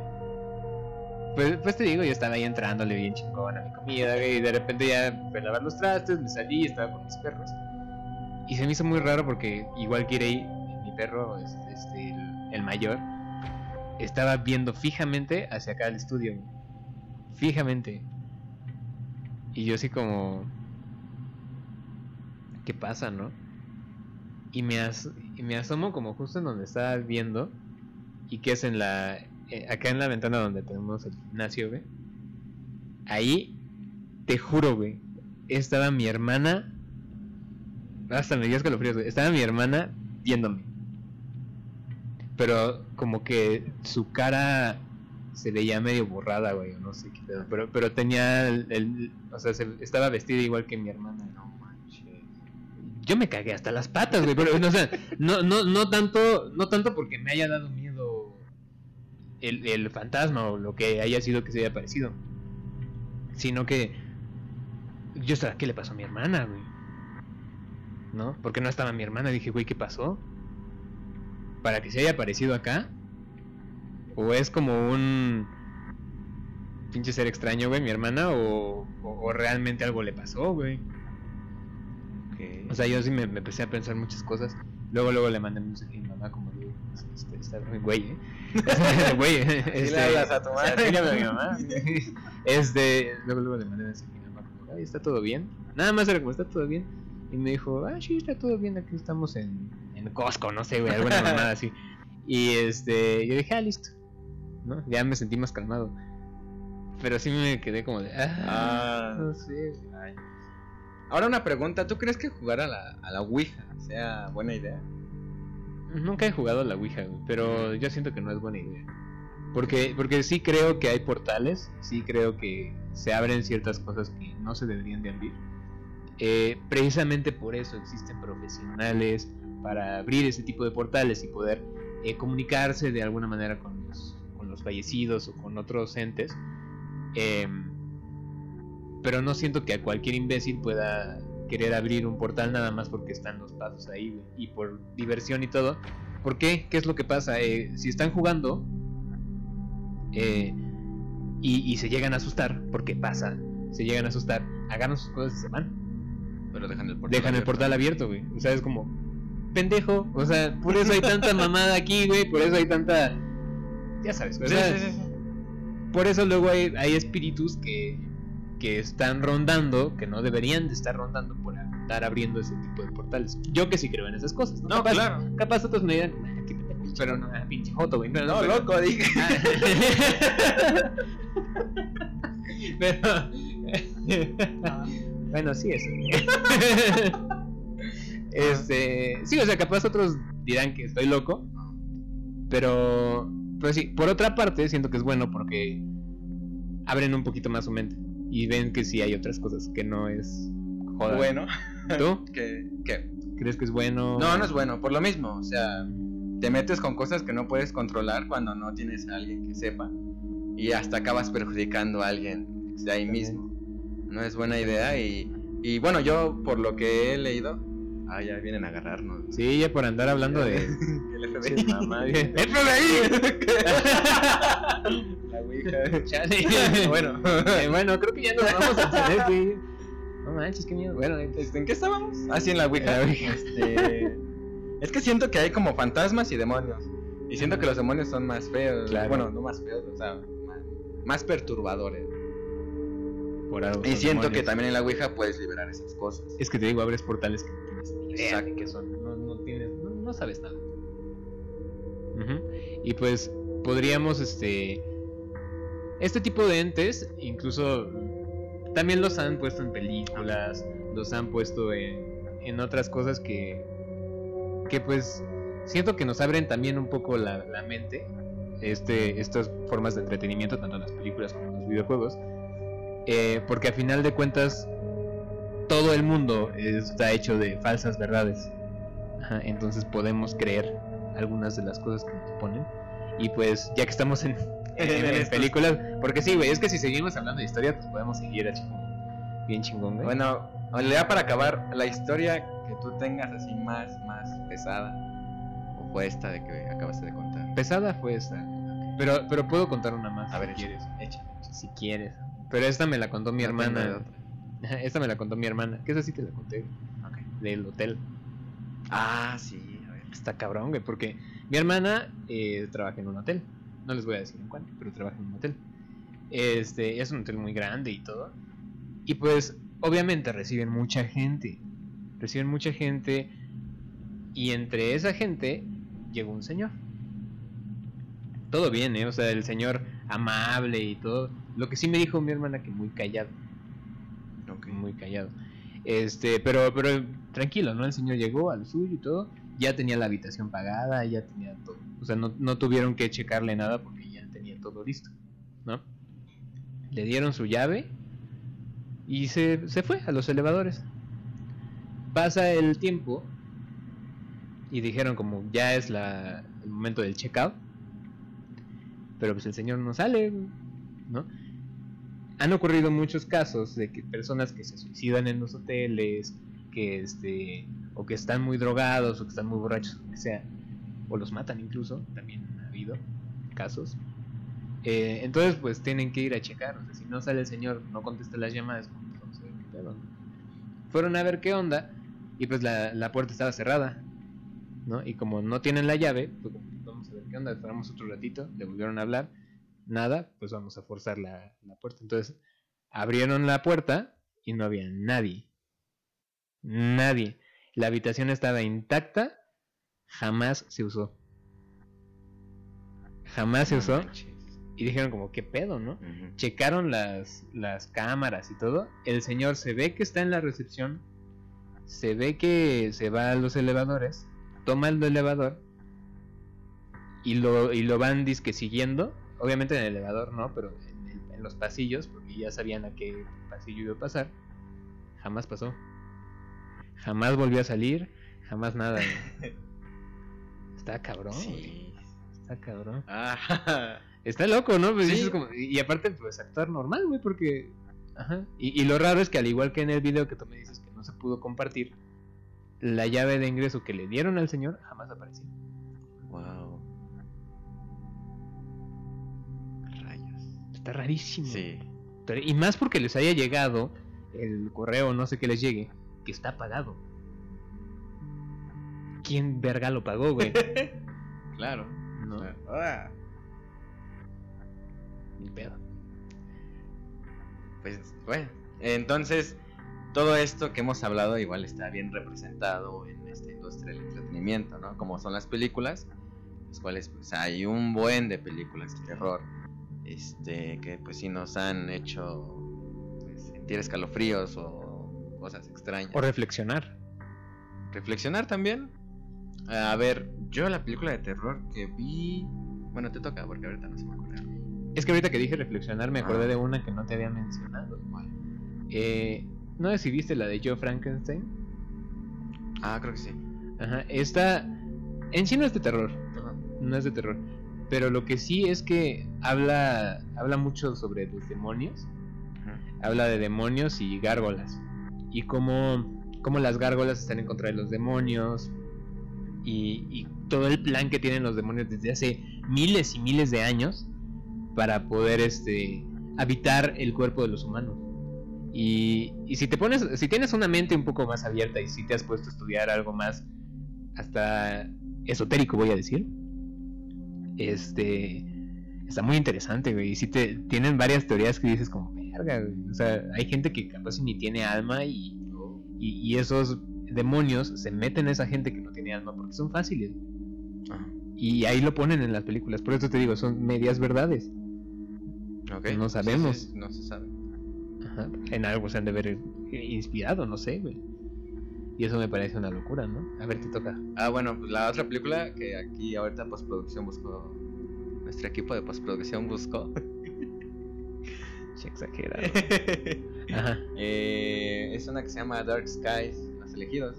pues, pues te digo, yo estaba ahí entrándole bien chingón a mi comida, güey, y de repente ya fui a lavar los trastes, me salí estaba con mis perros. Y se me hizo muy raro porque igual que Irei, mi perro, este, este, el, mayor, estaba viendo fijamente hacia acá al estudio. Fijamente. Y yo así como... ¿Qué pasa, no? Y me, as- y me asomo como justo en donde estaba viendo. Y que es en la... eh, acá en la ventana donde tenemos el gimnasio, güey. Ahí, te juro, güey. Estaba mi hermana. Hasta me dio güey. Estaba mi hermana viéndome. Pero como que su cara se veía medio borrada, güey. No sé qué. Pero, pero tenía el, O sea, se- estaba vestida igual que mi hermana. No manches. Yo me cagué hasta las patas, güey. Pero, no, o sea, no, no, no tanto, no tanto porque me haya dado el, el fantasma o lo que haya sido que se haya aparecido. Sino que yo estaba, ¿qué le pasó a mi hermana, güey? ¿No? Porque no estaba mi hermana. Dije, güey, ¿qué pasó? Para que se haya aparecido acá. O es como un pinche ser extraño, güey, mi hermana, o, o- o realmente algo le pasó, güey. O sea, yo sí me, me empecé a pensar muchas cosas. Luego, luego le mandé un mensaje a mi mamá como este, está muy güey, ¿eh? güey, este, le hablas a tu madre. a mi mamá. Este, luego, luego le mandé un mensaje a mi mamá como, ay, ¿está todo bien? Nada más era como, ¿está todo bien? Y me dijo, ah, sí, está todo bien, aquí estamos en, en Costco, no sé, güey, alguna mamada así. Y este, yo dije, ah, listo. ¿No? Ya me sentí más calmado. Pero sí me quedé como de, ah, Ah. no sé. Ay. Ahora una pregunta, ¿tú crees que jugar a la, a la Ouija sea buena idea? Nunca he jugado a la Ouija, pero yo siento que no es buena idea. Porque, porque sí creo que hay portales, sí creo que se abren ciertas cosas que no se deberían de abrir. Eh, precisamente por eso existen profesionales para abrir ese tipo de portales y poder eh, comunicarse de alguna manera con los, con los fallecidos o con otros entes. Em, pero no siento que a cualquier imbécil pueda querer abrir un portal nada más porque están los pasos ahí güey, y por diversión y todo. ¿Por qué? ¿Qué es lo que pasa? Eh, si están jugando eh, y, y se llegan a asustar, porque pasa, se llegan a asustar, agarran sus cosas y se van. Pero dejan el portal Dejan el abierto. portal abierto, güey. O sea, es como, pendejo. O sea, por eso hay tanta mamada aquí, güey. Por eso hay tanta. Ya sabes, o Sí, sea, sí, sí, sí. por eso luego hay, hay espíritus que, que están rondando, que no deberían de estar rondando por estar abriendo ese tipo de portales. Yo que sí creo en esas cosas. No, No, capaz, claro. capaz otros me dirán, "Ah, Pero no, ah, pinche joto, güey. No, No, pero- loco, dije. Ah. pero. bueno, sí, eso. este. Sí, o sea, capaz otros dirán que estoy loco. Pero. Pero sí, por otra parte, siento que es bueno porque abren un poquito más su mente. Y ven que sí hay otras cosas que no es. Joda. Bueno, ¿Tú? que, que ¿Crees que es bueno? No, no es bueno, por lo mismo, o sea, te metes con cosas que no puedes controlar cuando no tienes a alguien que sepa y hasta acabas perjudicando a alguien de ahí mismo. No es buena idea y, y bueno, yo por lo que he leído, ah, ya vienen a agarrarnos. Sí, ya por andar hablando de. El FBI. mamá, bien. La Ouija. Chale. Bueno. Eh, bueno, creo que ya nos vamos a entender, güey. No manches, qué miedo. Bueno, Este, ¿En qué estábamos? Ah, sí, en la Ouija. La Ouija. Este, es que siento que hay como fantasmas y demonios. Y siento que los demonios son más feos. Claro. Bueno, no más feos, o sea, más, más perturbadores. Por algo Y siento que también en la Ouija puedes liberar esas cosas. Es que te digo, abres portales que tienes ni idea de Exacto. qué son. No, no tienes, no, no sabes nada. Y pues podríamos, este. Este tipo de entes, incluso también los han puesto en películas, los han puesto en, en otras cosas que. que pues siento que nos abren también un poco la, la mente. Este, estas formas de entretenimiento, tanto en las películas como en los videojuegos. Eh, porque a final de cuentas, todo el mundo está hecho de falsas verdades. Ajá, entonces podemos creer algunas de las cosas que nos ponen. Y pues, ya que estamos en, en- en Estos- películas, porque sí, güey, es que si seguimos hablando de historia, pues podemos seguir así como bien chingón, güey. Bueno, ya para acabar, la historia que tú tengas así más, más pesada, o fue esta de que acabaste de contar. pesada fue esta. Pero, pero puedo contar una más. A ver, si quieres. Si quieres. Pero esta me la contó mi No hermana. Esta me la contó mi hermana. Que esa sí te la conté. Ok. Del hotel. Ah, sí, a ver. Está cabrón, güey, porque mi hermana eh, trabaja en un hotel. No les voy a decir en cuánto, pero trabaja en un hotel. Este, es un hotel muy grande y todo. Y pues, obviamente reciben mucha gente. Reciben mucha gente. Y entre esa gente llegó un señor. Todo bien, ¿eh? O sea, el señor amable y todo. Lo que sí me dijo mi hermana que muy callado Muy callado. Este, pero, pero tranquilo, ¿no? El señor llegó al suyo y todo, ya tenía la habitación pagada, ya tenía todo. O sea, no, no tuvieron que checarle nada porque ya tenía todo listo, ¿no? Le dieron su llave y se, se fue a los elevadores. Pasa el tiempo y dijeron como ya es la, el momento del checkout. Pero pues el señor no sale, ¿no? Han ocurrido muchos casos de que personas que se suicidan en los hoteles, que este, o que están muy drogados, o que están muy borrachos, o que sea, o los matan incluso, también ha habido casos. Eh, entonces, pues tienen que ir a checar, si no sale el señor, no contesta las llamadas, ¿no? Fueron a ver qué onda, y pues la, la puerta estaba cerrada, ¿no? Y como no tienen la llave, pues vamos a ver qué onda, esperamos otro ratito, le volvieron a hablar, nada, pues vamos a forzar la, la puerta. Entonces, abrieron la puerta y no había nadie. Nadie. La habitación estaba intacta, jamás se usó. Jamás se usó. Y dijeron como, ¿qué pedo, no? Checaron las, las cámaras y todo. El señor se ve que está en la recepción. Se ve que se va a los elevadores. Toma el elevador. Y lo, y lo van disque siguiendo. Obviamente en el elevador no, pero en, el- en los pasillos, porque ya sabían a qué pasillo iba a pasar. Jamás pasó. Jamás volvió a salir. Jamás nada. güey. Está cabrón. Sí. Está cabrón. Ah, Está loco, ¿no? Pues Sí. como- y y aparte, pues actuar normal, güey, porque. Ajá. Y, y lo raro es que, al igual que en el video que tú me dices que no se pudo compartir, la llave de ingreso que le dieron al señor jamás apareció. wow. Está rarísimo. Sí. Y más porque les haya llegado el correo, no sé qué les llegue, que está pagado. ¿Quién verga lo pagó, güey? Claro. No, Ah, ni pedo. Pues bueno, entonces todo esto que hemos hablado igual está bien representado en esta industria del entretenimiento, ¿no? Como son las películas, las cuales pues hay un buen de películas de terror, este, que pues sí nos han hecho pues, sentir escalofríos o cosas extrañas. O reflexionar. Reflexionar también. A ver, yo la película de terror que vi, bueno te toca porque ahorita no se me acuerda. Es que ahorita que dije reflexionar me acordé Ah. de una que no te había mencionado. Eh, ¿No viste la de Joe Frankenstein? Ah, creo que sí. Ajá, esta en sí no es de terror, no es de terror, pero lo que sí es que habla habla mucho sobre los demonios, habla de demonios y gárgolas. Y cómo, cómo las gárgolas están en contra de los demonios. Y, y todo el plan que tienen los demonios desde hace miles y miles de años para poder este habitar el cuerpo de los humanos. Y, y si te pones, si tienes una mente un poco más abierta y si te has puesto a estudiar algo más hasta esotérico voy a decir, este está muy interesante, güey. Y sí te, tienen varias teorías que dices como, verga, güey. O sea, hay gente que capaz ni tiene alma y, y, y esos demonios se meten a esa gente que no tiene alma porque son fáciles. Ajá. Y ahí lo ponen en las películas. Por eso te digo, son medias verdades. No Sí, sabemos. sí, no se sabe. Ajá. En algo se han de ver inspirado, no sé, güey. Y eso me parece una locura, ¿no? A ver, te toca. Ah, bueno, pues la otra película que aquí ahorita postproducción buscó. Nuestro equipo de postproducción buscó. Exagerado. Ajá. Eh, es una que se llama Dark Skies, Los Elegidos.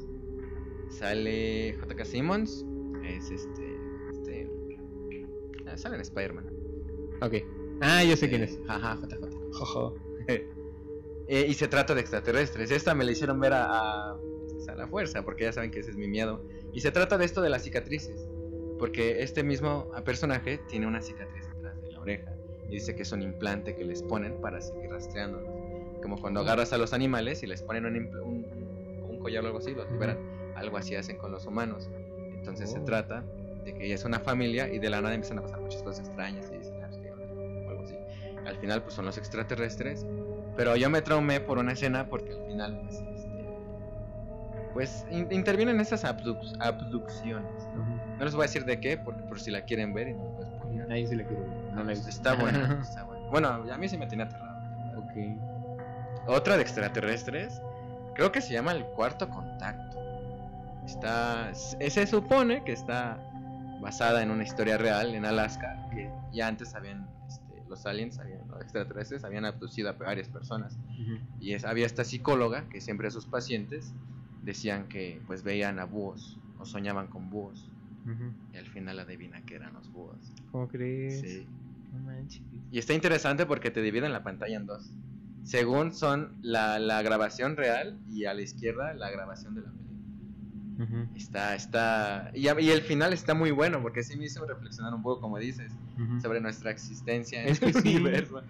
Sale J.K. Simmons. Es este. este ah, sale en Spider-Man. Ok. Ah, yo sé quién es. Eh, Ajá, JJ. Jojo. Eh, y se trata de extraterrestres. Esta me la hicieron ver a la fuerza, porque ya saben que ese es mi miedo. Y se trata de esto de las cicatrices. Porque este mismo personaje tiene una cicatriz detrás de la oreja. Y dice que es un implante que les ponen para seguir rastreándolos. Como cuando agarras a los animales y les ponen un, un, un collar o algo así, los liberan. Algo así hacen con los humanos. Entonces se Oh. trata de que ella es una familia y de la nada empiezan a pasar muchas cosas extrañas y dicen, "Ah, pues, ¿qué onda?", o algo así. Al final pues son los extraterrestres, pero yo me traumé por una escena porque al final pues pues in- intervienen esas abduc- abducciones. ¿no? No les voy a decir de qué, porque por si la quieren ver y no. Ahí sí la quiero ver. No visto. Está buena, está buena. Bueno, a mí sí me tiene aterrado. Ok. Otra de extraterrestres, creo que se llama el cuarto contacto. Está, se se supone que está basada en una historia real en Alaska, que ya antes habían, este, los aliens, habían, los extraterrestres habían abducido a varias personas. Y es- había esta psicóloga que siempre a sus pacientes decían que pues veían a búhos o soñaban con búhos. Y al final adivina que eran los búhos. ¿Cómo crees? Sí. No manches. Y está interesante porque te dividen la pantalla en dos. Según son la, la grabación real y a la izquierda la grabación de la película. Está, está... Y, el final está muy bueno porque sí me hizo reflexionar un poco, como dices, sobre nuestra existencia en Es que el sí. universo.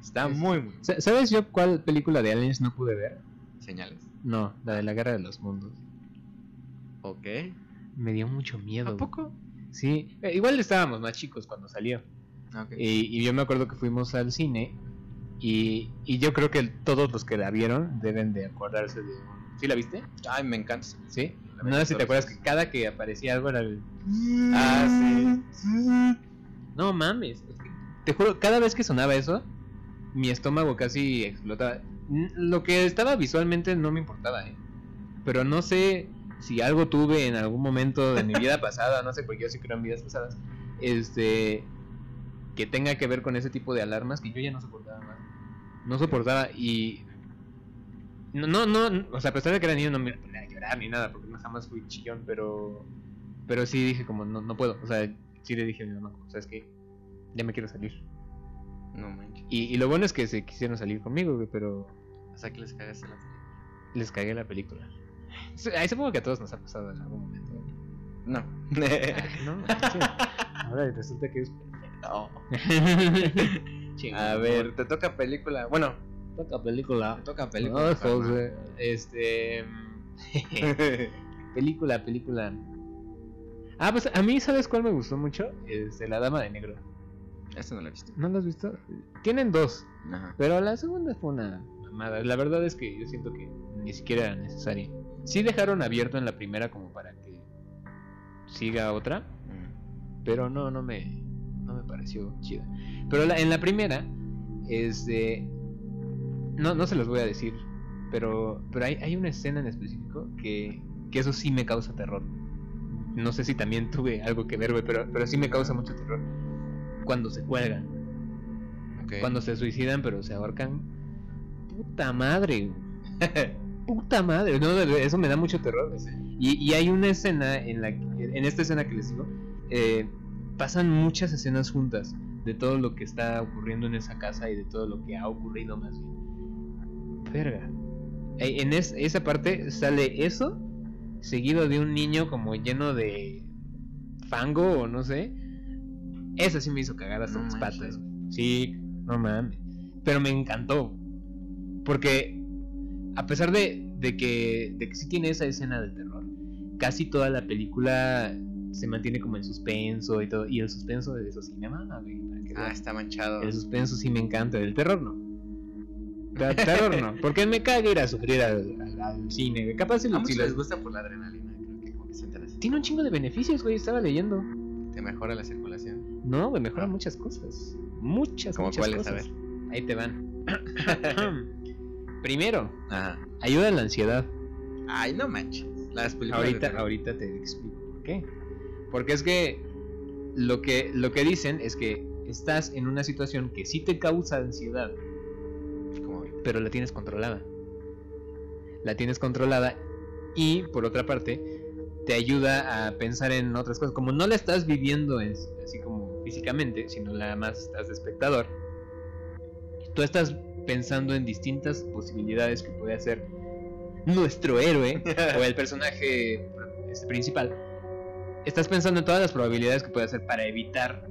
Está Es- muy, muy... Sa- ¿Sabes yo cuál película de aliens no pude ver? Señales. No, la de la Guerra de los Mundos. Ok. Me dio mucho miedo. ¿A poco? Sí, eh, igual estábamos más chicos cuando salió. Y, y yo me acuerdo que fuimos al cine y, y yo creo que todos los que la vieron deben de acordarse de... ¿Sí la viste? Ay, me encanta. ¿Sí? No sé si te acuerdas que cada que aparecía algo era el... Ah, No mames. Te juro, cada vez que sonaba eso, mi estómago casi explotaba. Lo que estaba visualmente no me importaba, ¿eh? Pero no sé si algo tuve en algún momento de mi vida pasada, no sé, porque yo sí creo en vidas pasadas, este, que tenga que ver con ese tipo de alarmas que yo ya no soportaba más. No soportaba y... No, no, no, o sea, a pesar de que era niño no me ponía a llorar ni nada, porque no jamás fui chillón, pero... Pero sí dije como, no, no puedo, o sea, sí le dije a mi mamá, o sea, es que ya me quiero salir. No manches. Y, y lo bueno es que se quisieron salir conmigo, güey, pero O sea que les cagaste la película. les cagué la película. Ahí supongo que a todos nos ha pasado en algún momento. No. No, sí. Ahora resulta que es no. A ver, te toca película. Bueno, toca película. te toca película. Ay, José. Este. película, película. Ah, pues a mí, ¿sabes cuál me gustó mucho? Este, La Dama de Negro. Esto no lo he visto. ¿No lo has visto? Tienen dos, Ajá. pero la segunda fue una mamada. La verdad es que yo siento que ni siquiera era necesaria. Sí dejaron abierto en la primera como para que siga otra, Mm. pero no, no me, no me pareció chida. Pero la- en la primera, este, no, no se los voy a decir, pero, pero hay, hay una escena en específico que, que eso sí me causa terror. No sé si también tuve algo que ver, pero, pero sí me causa mucho terror. Cuando se cuelgan, cuando se suicidan, pero se ahorcan. Puta madre. Puta madre, no, eso me da mucho terror. Sí. Y, y hay una escena en la en esta escena que les digo, eh, pasan muchas escenas juntas de todo lo que está ocurriendo en esa casa y de todo lo que ha ocurrido más bien. Verga. En es- esa parte sale eso, seguido de un niño como lleno de fango o no sé. Eso sí me hizo cagar hasta No las manches. patas. güey. Sí, no mames. Pero me encantó. Porque a pesar de, de que, de que sí tiene esa escena de terror, casi toda la película se mantiene como en suspenso y todo. Y el suspenso de eso sí me mama, güey. para que Ah, está manchado. El suspenso sí me encanta, el terror no. El terror no, porque me caga ir a sufrir al, al- al cine, güey. Capaz si lo- les gusta por la adrenalina, creo que como que sienten así. Tiene un chingo de beneficios, güey, estaba leyendo. Te mejora la circulación. No, güey, mejora Ah. muchas cosas. Muchas, ¿Cómo muchas cuáles? A cosas. ver. Ahí te van. Primero, Ajá. ayuda a la ansiedad. Ay, no manches. Las películas. Ahorita, ahorita te explico por qué. Porque es que lo que lo que dicen es que estás en una situación que sí te causa ansiedad, Como pero la tienes controlada. La tienes controlada y por otra parte te ayuda a pensar en otras cosas. Como no la estás viviendo en- así como físicamente, sino nada más estás de espectador, tú estás pensando en distintas posibilidades que puede hacer nuestro héroe o el personaje este, principal. Estás pensando en todas las probabilidades que puede hacer para evitar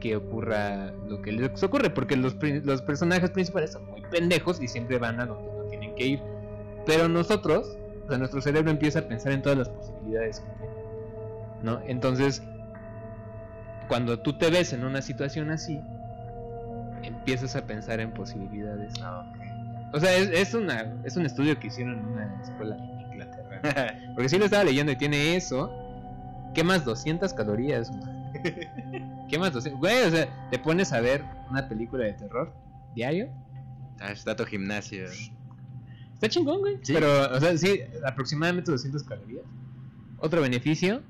que ocurra lo que les ocurre, porque los, personajes principales son muy pendejos y siempre van a donde no tienen que ir. Pero nosotros, o sea, nuestro cerebro empieza a pensar en todas las posibilidades que tiene, ¿no? Entonces, cuando tú te ves en una situación así, empiezas a pensar en posibilidades. Ah, ok. O sea, es, es, una, es un estudio que hicieron en una escuela en Inglaterra. Porque sí lo estaba leyendo y tiene eso. Quemas 200 calorías. güey. Quemas 200. Güey, o sea, te pones a ver una película de terror diario. Ah, está tu gimnasio. Está chingón, güey. Sí. Pero, o sea, sí, aproximadamente 200 calorías. Otro beneficio,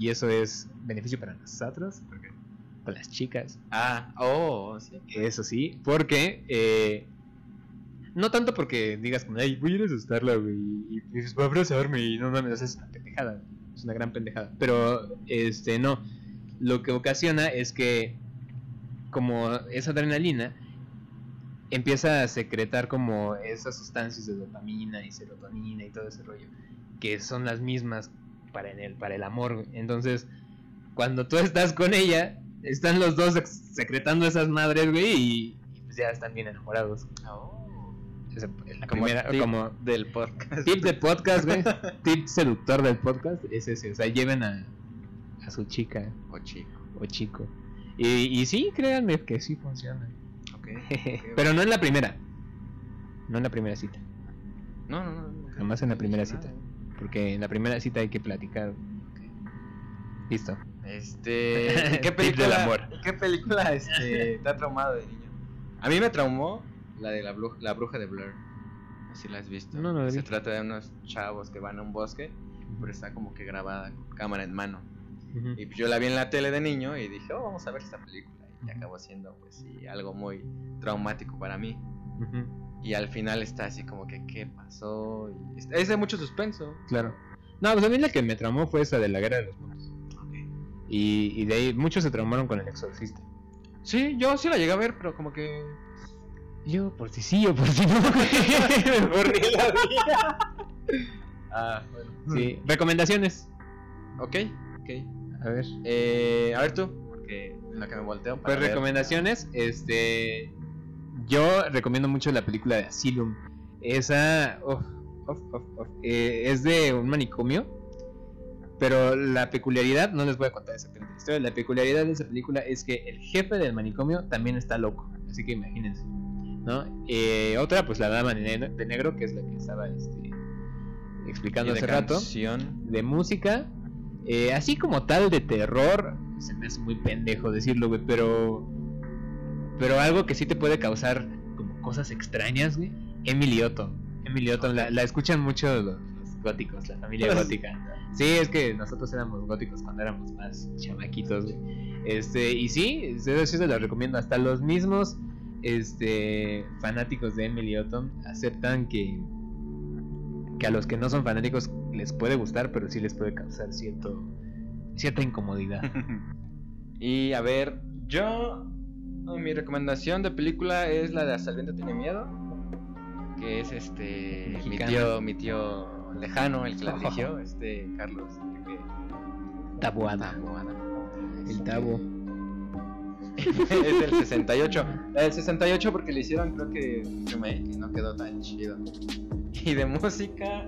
y eso es beneficio para nosotros, ¿Por qué? para las chicas. Ah, oh, sí. Eso sí, porque eh, no tanto porque digas como, ay, voy a ir a asustarla, güey, y dices, va a abrazarme, y no mames, es una pendejada, es una gran pendejada. Pero, este, no, lo que ocasiona es que, como esa adrenalina, empieza a secretar como esas sustancias de dopamina y serotonina y todo ese rollo, que son las mismas para en el, para el amor. Entonces, cuando tú estás con ella, están los dos secretando esas madres, güey, y, y pues ya están bien enamorados. Oh. Esa es la Como primera, tip como del podcast. tip de podcast, güey, tip seductor del podcast, es ese, o sea, lleven a, a su chica Oh, chico. o chico. Y, y sí, créanme que sí funciona. Pero no en la primera. No en la primera cita. No, no, no. Jamás en la primera cita. nada. Porque en la primera cita hay que platicar. Listo. Este. ¿y ¿Qué película? del amor. y ¿Qué película este, te ha traumado de niño? A mí me traumó la de la, blu- la bruja de Blur. No sé si la has visto. No, no Se vi. trata de unos chavos que van a un bosque, pero está como que grabada con cámara en mano. Ujú. Y pues yo la vi en la tele de niño y dije, oh, vamos a ver esta película. Y acabó siendo, pues sí, algo muy traumático para mí. Ujú. Y al final está así como que, ¿qué pasó? Y es es de mucho suspenso. Claro. No, pues a mí la que me traumó fue esa de la guerra de los mundos. Y, y de ahí muchos se traumaron con el exorcista. Sí, yo sí la llegué a ver, pero como que. Yo, por si sí o por si no, la vi. Ah, bueno. Sí, recomendaciones. Ok, ok. A ver. Eh, a ver tú, porque en la que me volteo. para Pues ver. recomendaciones, este yo recomiendo mucho la película de Asylum. Esa eh, es de un manicomio, pero la peculiaridad, no les voy a contar exactamente la historia, la peculiaridad de esa película es que el jefe del manicomio también está loco, así que imagínense, ¿no? Eh, otra, pues la dama de ne- de negro, que es la que estaba este, explicando hace rato canción. de música, eh, así como tal de terror, se me hace muy pendejo decirlo, güey, pero pero algo que sí te puede causar como cosas extrañas, güey. Emily Otto. Emily Otto, la, la escuchan mucho los, los góticos, la familia gótica. Sí, es que nosotros éramos góticos cuando éramos más chamaquitos, güey. Este, y sí, eso sí se lo recomiendo. Hasta los mismos este, fanáticos de Emily Otto aceptan que, que a los que no son fanáticos les puede gustar, pero sí les puede causar cierto, cierta incomodidad. y a ver, yo. Mi recomendación de película es la de Hasta el viento tiene miedo. Que es este. Mi tío, mi tío lejano, el que la dirigió, este Carlos. Enrique Tabuada. Taboada. El tabo. es del 68. La del 68 porque le hicieron creo que remake y no quedó tan chido. Y de música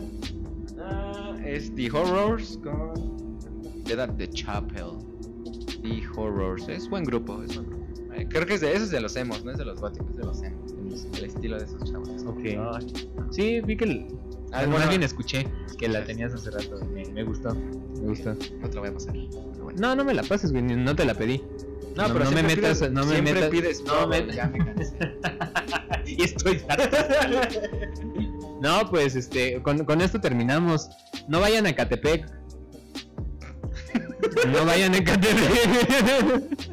ah, es The Horrors con Dead at the Chapel y Horrors. Es buen grupo, es buen grupo. Eh, creo que es de esos de los emos, no es de los góticos, es de los emos. El estilo de esos chavos. Ok. Ay. Sí, vi que el... Ah, bueno, alguien escuché que la tenías hace rato. Me, me gustó. Me gustó. No te voy a pasar. bueno. No, no me la pases, güey. No te la pedí. No, No, pero no me metas- pides- no me siempre metas- pides no todo, me- ya me cansé. y estoy. No, pues este, con, con esto terminamos. No vayan a Catepec. No vayan a Catepec.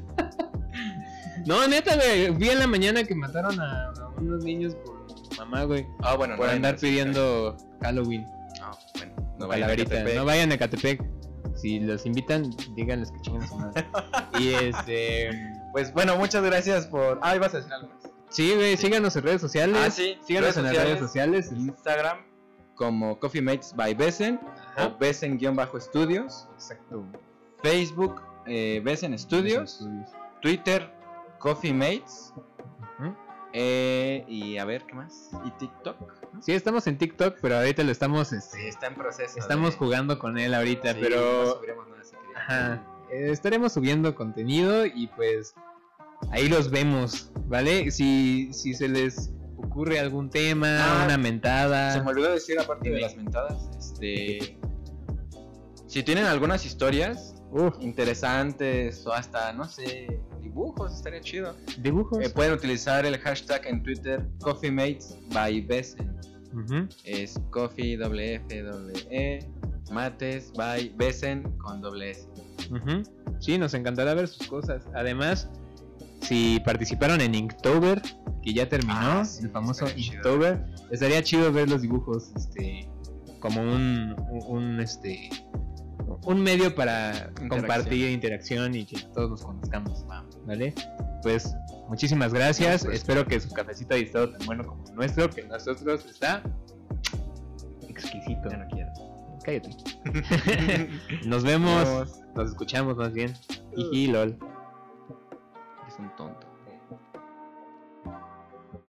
No, neta, güey. Vi en la mañana que mataron a, a unos niños por mamá, güey. Ah, bueno, Por no andar pidiendo Halloween. Ah, bueno, no vayan a Catepec. No vayan a Catepec. Si los invitan, díganles que chingan su madre. Y este. Pues bueno, muchas gracias por. Ah, ibas a decir algo más. Sí, güey, síganos en redes sociales. Ah, sí, Síganos en las redes sociales. Instagram como Coffee Mates by Besen Ajá. o Besen-Studios. Exacto. Facebook eh, Besen Studios. Twitter Coffee Mates. Eh, y a ver, ¿qué más? Y TikTok. Sí, estamos en TikTok, pero ahorita lo estamos, este, está en proceso. estamos de- jugando con él ahorita, Sí, pero no subiremos nada si quería. ajá, eh, estaremos subiendo contenido y pues ahí los vemos, ¿vale? Si, si se les ocurre algún tema, Ah, una mentada, Se me olvidó decir, aparte de las mentadas, este. Si tienen algunas historias uf, interesantes o hasta, no sé, dibujos, estaría chido. dibujos. Eh, pueden utilizar el hashtag en Twitter Coffee Mates by Besen. Es Coffee doble F doble E Mates by Besen con doble S. Sí, nos encantará ver sus cosas. Además, si participaron en Inktober, que ya terminó, Ah, sí, el famoso estaría chido. Inktober, estaría chido ver los dibujos, este, como un, un, un, este, un medio para compartir interacción y que todos nos conozcamos, ¿vale? Pues muchísimas gracias. Pues, Espero que su cafecito haya estado tan bueno como el nuestro, que nosotros está exquisito. Ya no quiero. Cállate. Nos vemos. Nos escuchamos más bien. Jiji, lol. Es un tonto.